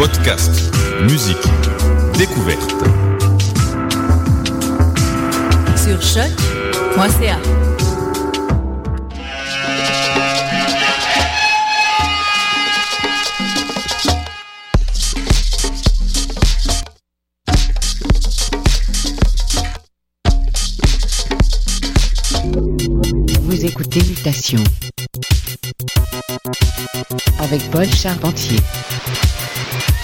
Podcast, musique, découverte. Sur choc.ca. Vous écoutez Mutation avec Paul Charpentier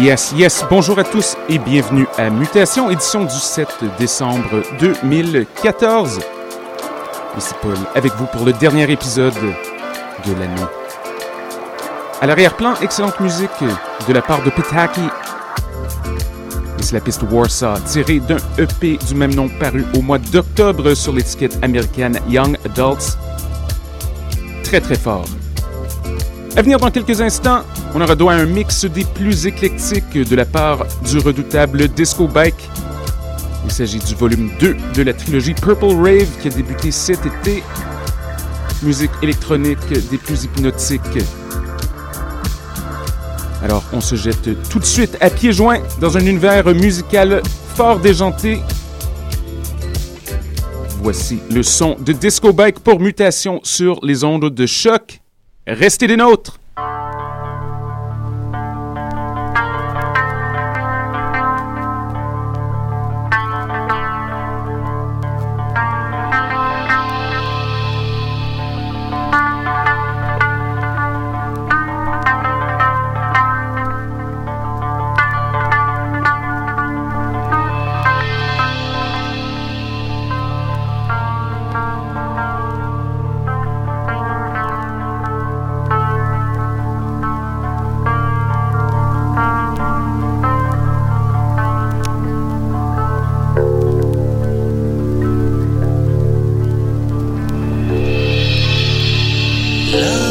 Yes, yes. Bonjour à tous et bienvenue à Mutation, édition du 7 décembre 2014. Ici Paul, avec vous pour le dernier épisode de l'année. À l'arrière-plan, excellente musique de la part de Pitaki. Et c'est la piste Warsaw, tirée d'un EP du même nom paru au mois d'octobre sur l'étiquette américaine Young Adults. Très très fort. À venir dans quelques instants, on aura droit à un mix des plus éclectiques de la part du redoutable Disco Bike. Il s'agit du volume 2 de la trilogie Purple Rave qui a débuté cet été. Musique électronique des plus hypnotiques. Alors, on se jette tout de suite à pieds joints dans un univers musical fort déjanté. Voici le son de Disco Bike pour mutation sur les ondes de choc. Restez des nôtres! love.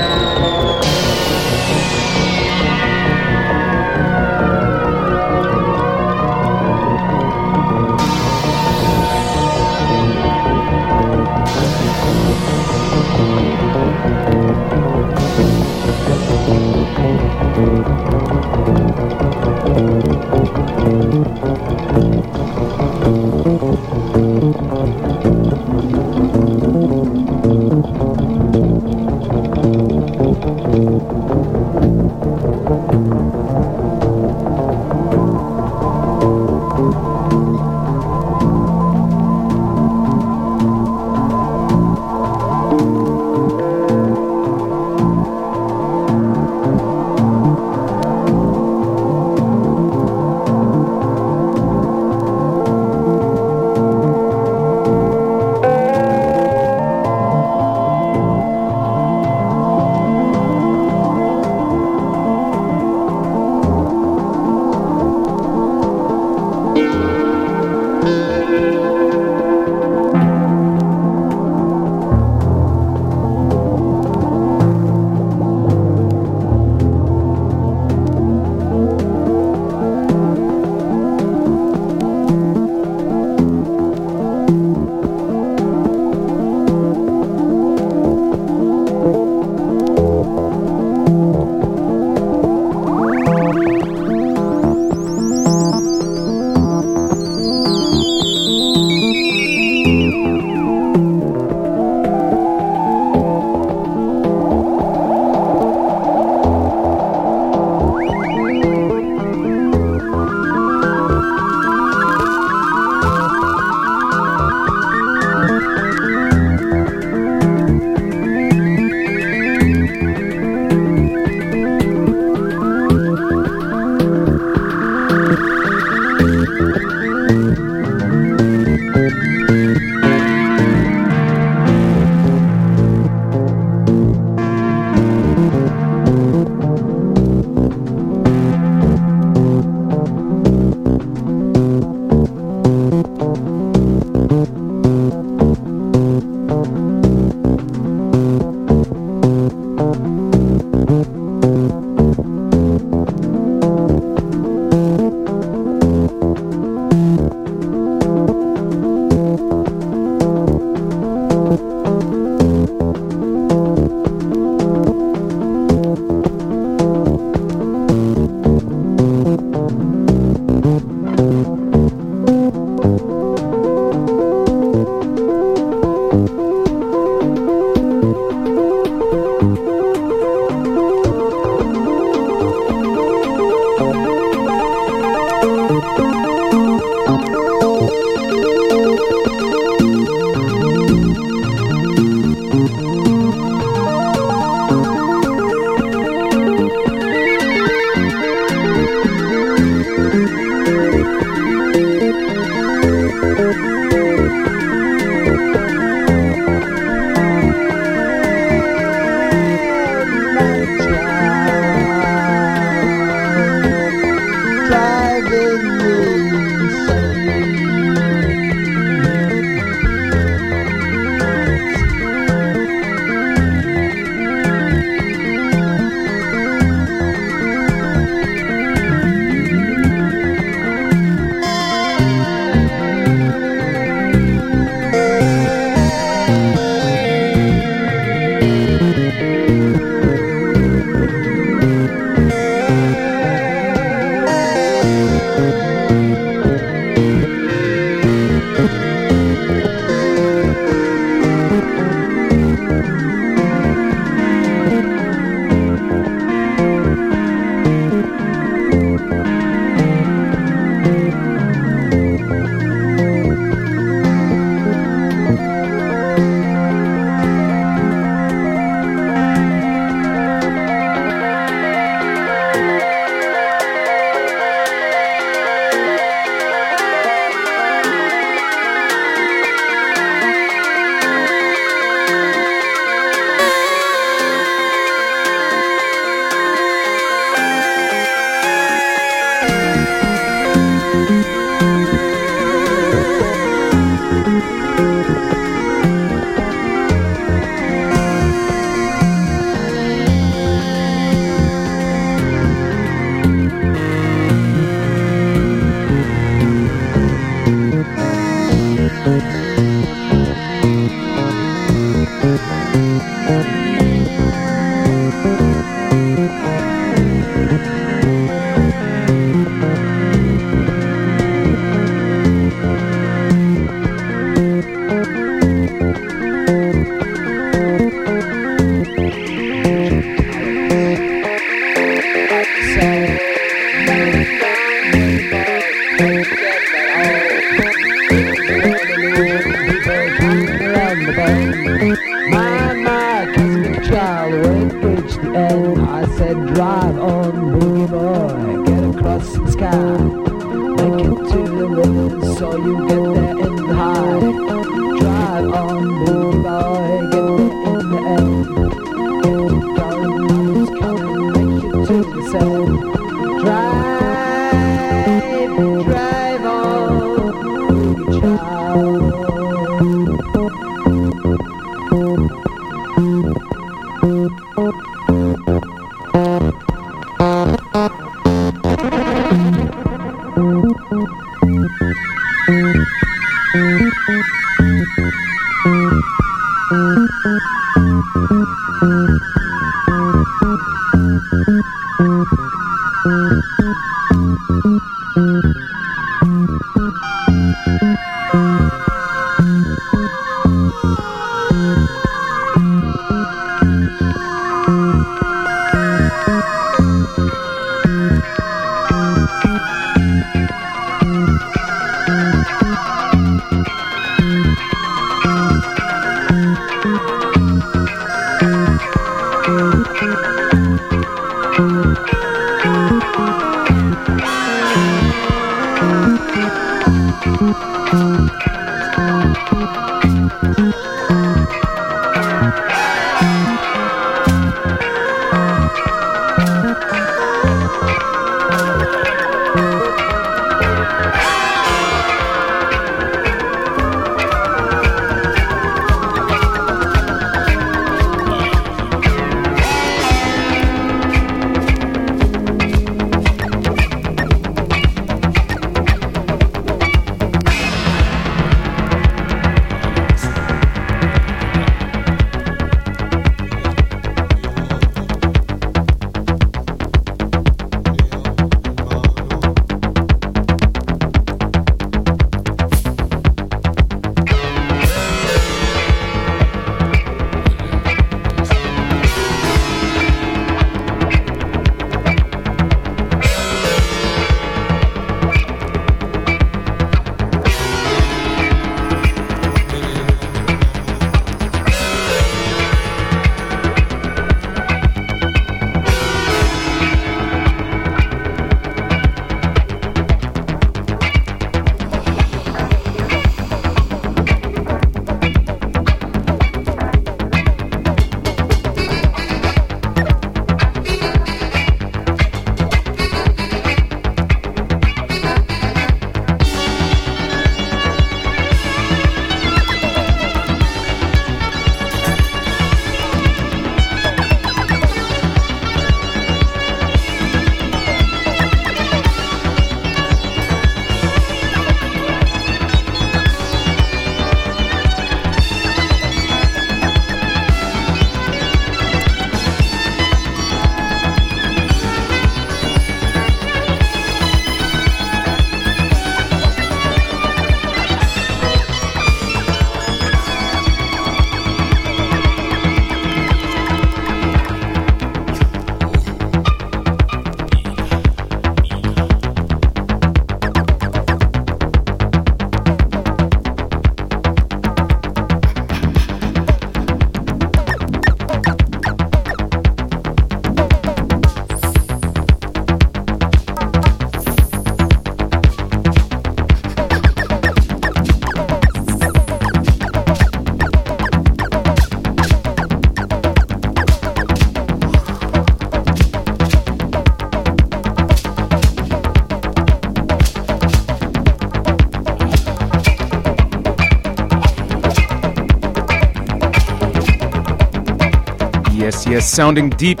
Sounding Deep.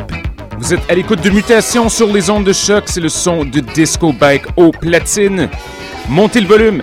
Vous êtes à l'écoute de Mutation sur les ondes de choc. C'est le son de Disco Bike au platine. Montez le volume.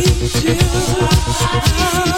need you.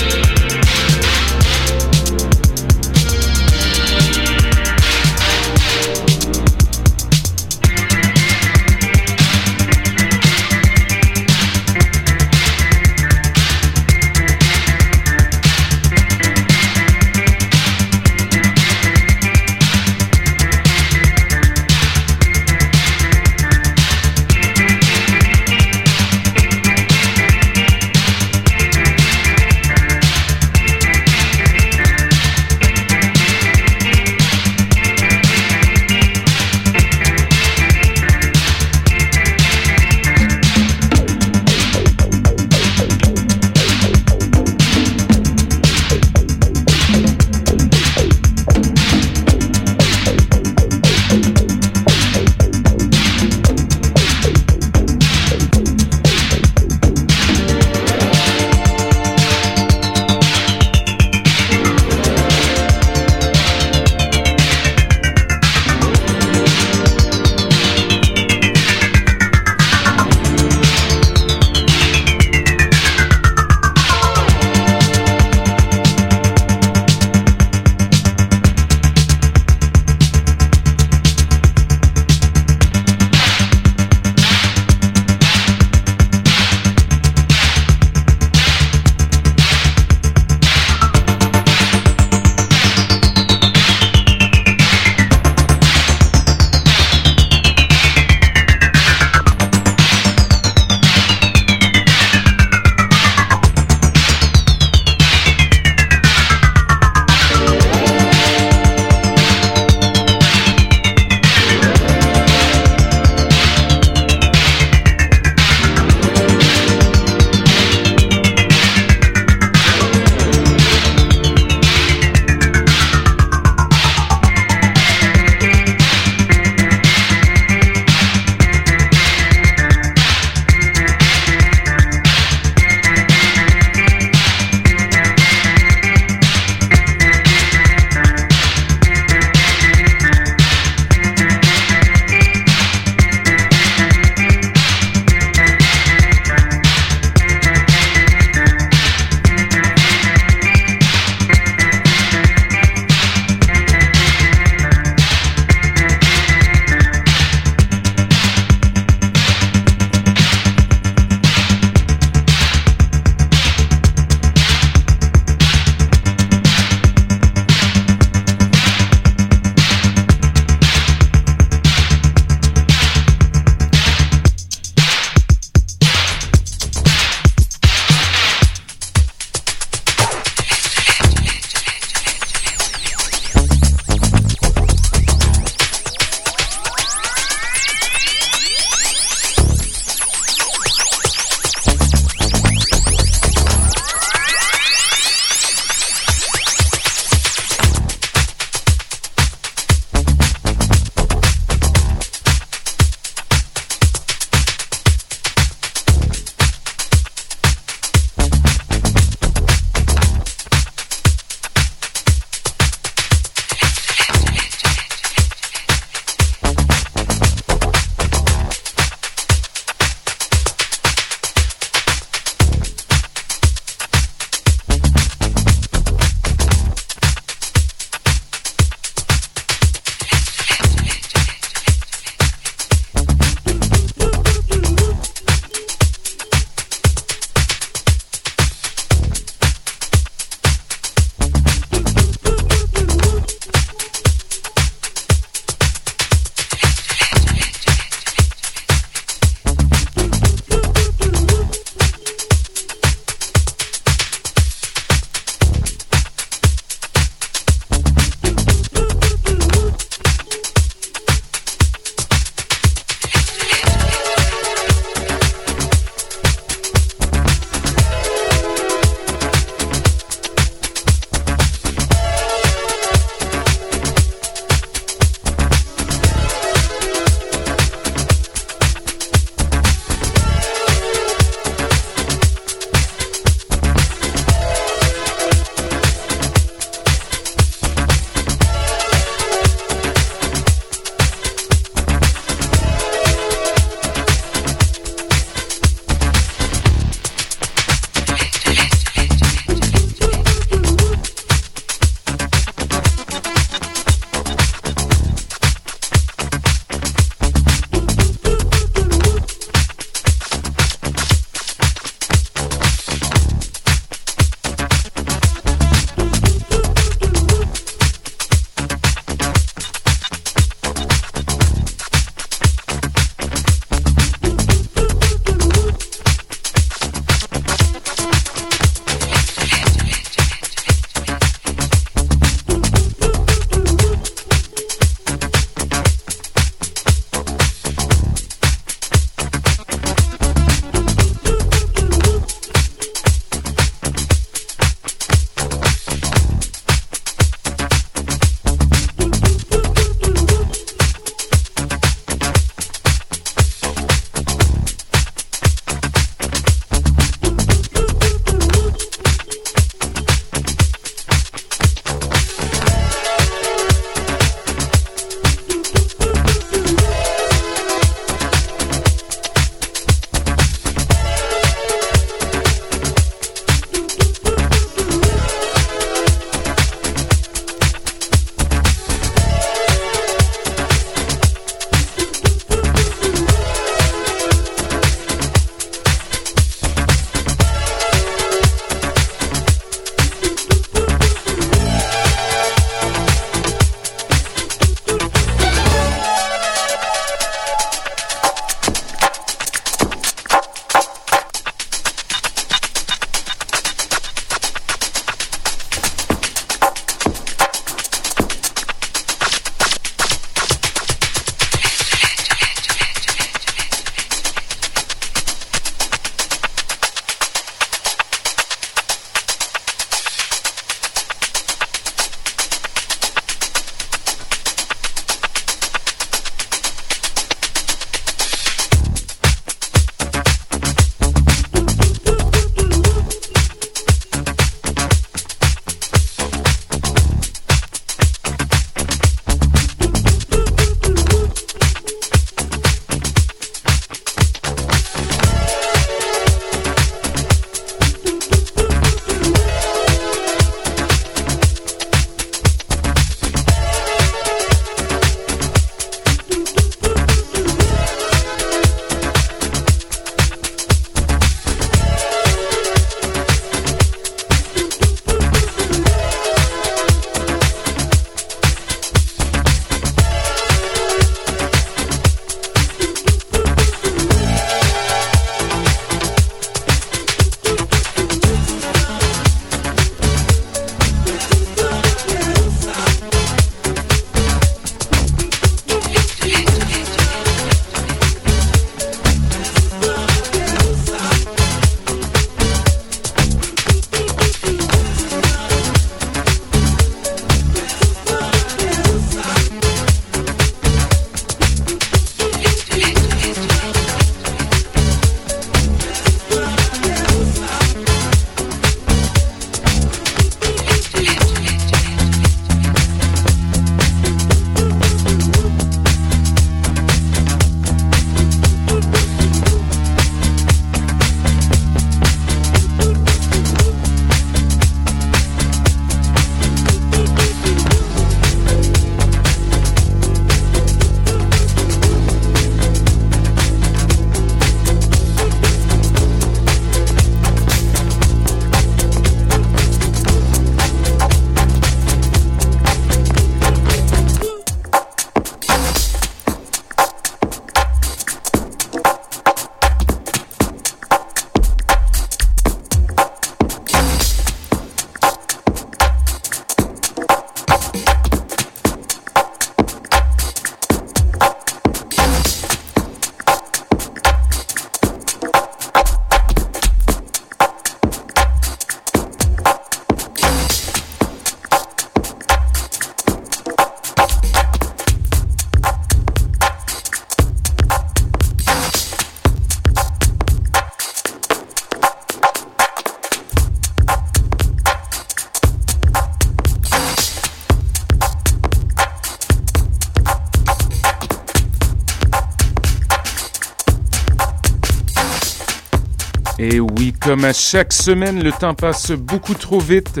Chaque semaine, le temps passe beaucoup trop vite.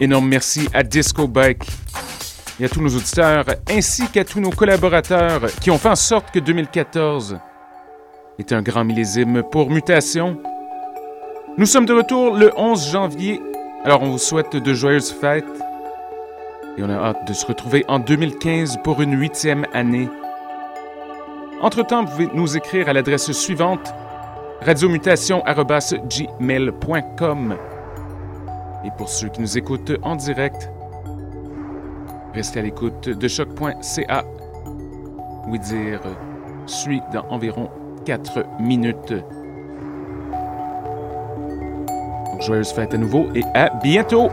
Énorme merci à Disco Bike et à tous nos auditeurs, ainsi qu'à tous nos collaborateurs qui ont fait en sorte que 2014 est un grand millésime pour Mutation. Nous sommes de retour le 11 janvier, alors on vous souhaite de joyeuses fêtes et on a hâte de se retrouver en 2015 pour une huitième année. Entre-temps, vous pouvez nous écrire à l'adresse suivante radiomutation.gmail.com Et pour ceux qui nous écoutent en direct, restez à l'écoute de choc.ca. Oui dire suit dans environ 4 minutes. Donc, joyeuses fêtes à nouveau et à bientôt!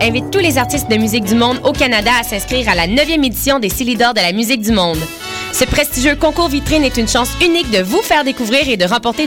Invite tous les artistes de musique du monde au Canada à s'inscrire à la 9e édition des Célidors de la musique du monde. Ce prestigieux concours vitrine est une chance unique de vous faire découvrir et de remporter de